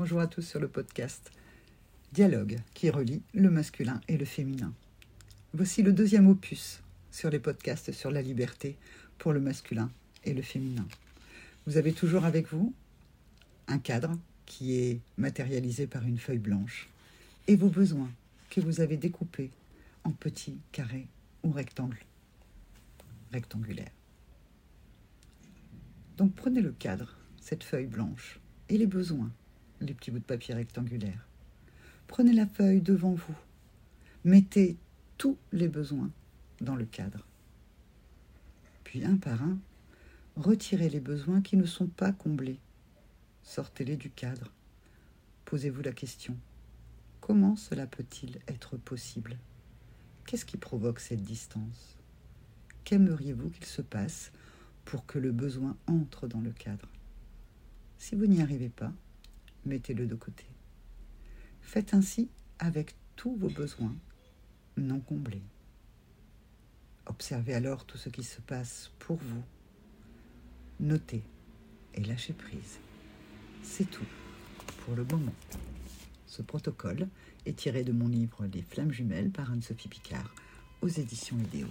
Bonjour à tous sur le podcast Dialogue qui relie le masculin et le féminin. Voici le deuxième opus sur les podcasts sur la liberté pour le masculin et le féminin. Vous avez toujours avec vous un cadre qui est matérialisé par une feuille blanche et vos besoins que vous avez découpés en petits carrés ou rectangles rectangulaires. Donc prenez le cadre, cette feuille blanche, et les besoins, les petits bouts de papier rectangulaires. Prenez la feuille devant vous. Mettez tous les besoins dans le cadre. Puis un par un, retirez les besoins qui ne sont pas comblés. Sortez-les du cadre. Posez-vous la question. Comment cela peut-il être possible? Qu'est-ce qui provoque cette distance? Qu'aimeriez-vous qu'il se passe pour que le besoin entre dans le cadre? Si vous n'y arrivez pas, mettez-le de côté. Faites ainsi avec tous vos besoins non comblés. Observez alors tout ce qui se passe pour vous. Notez et lâchez prise. C'est tout pour le moment. Ce protocole est tiré de mon livre Les flammes jumelles par Anne-Sophie Picard aux éditions Idéo.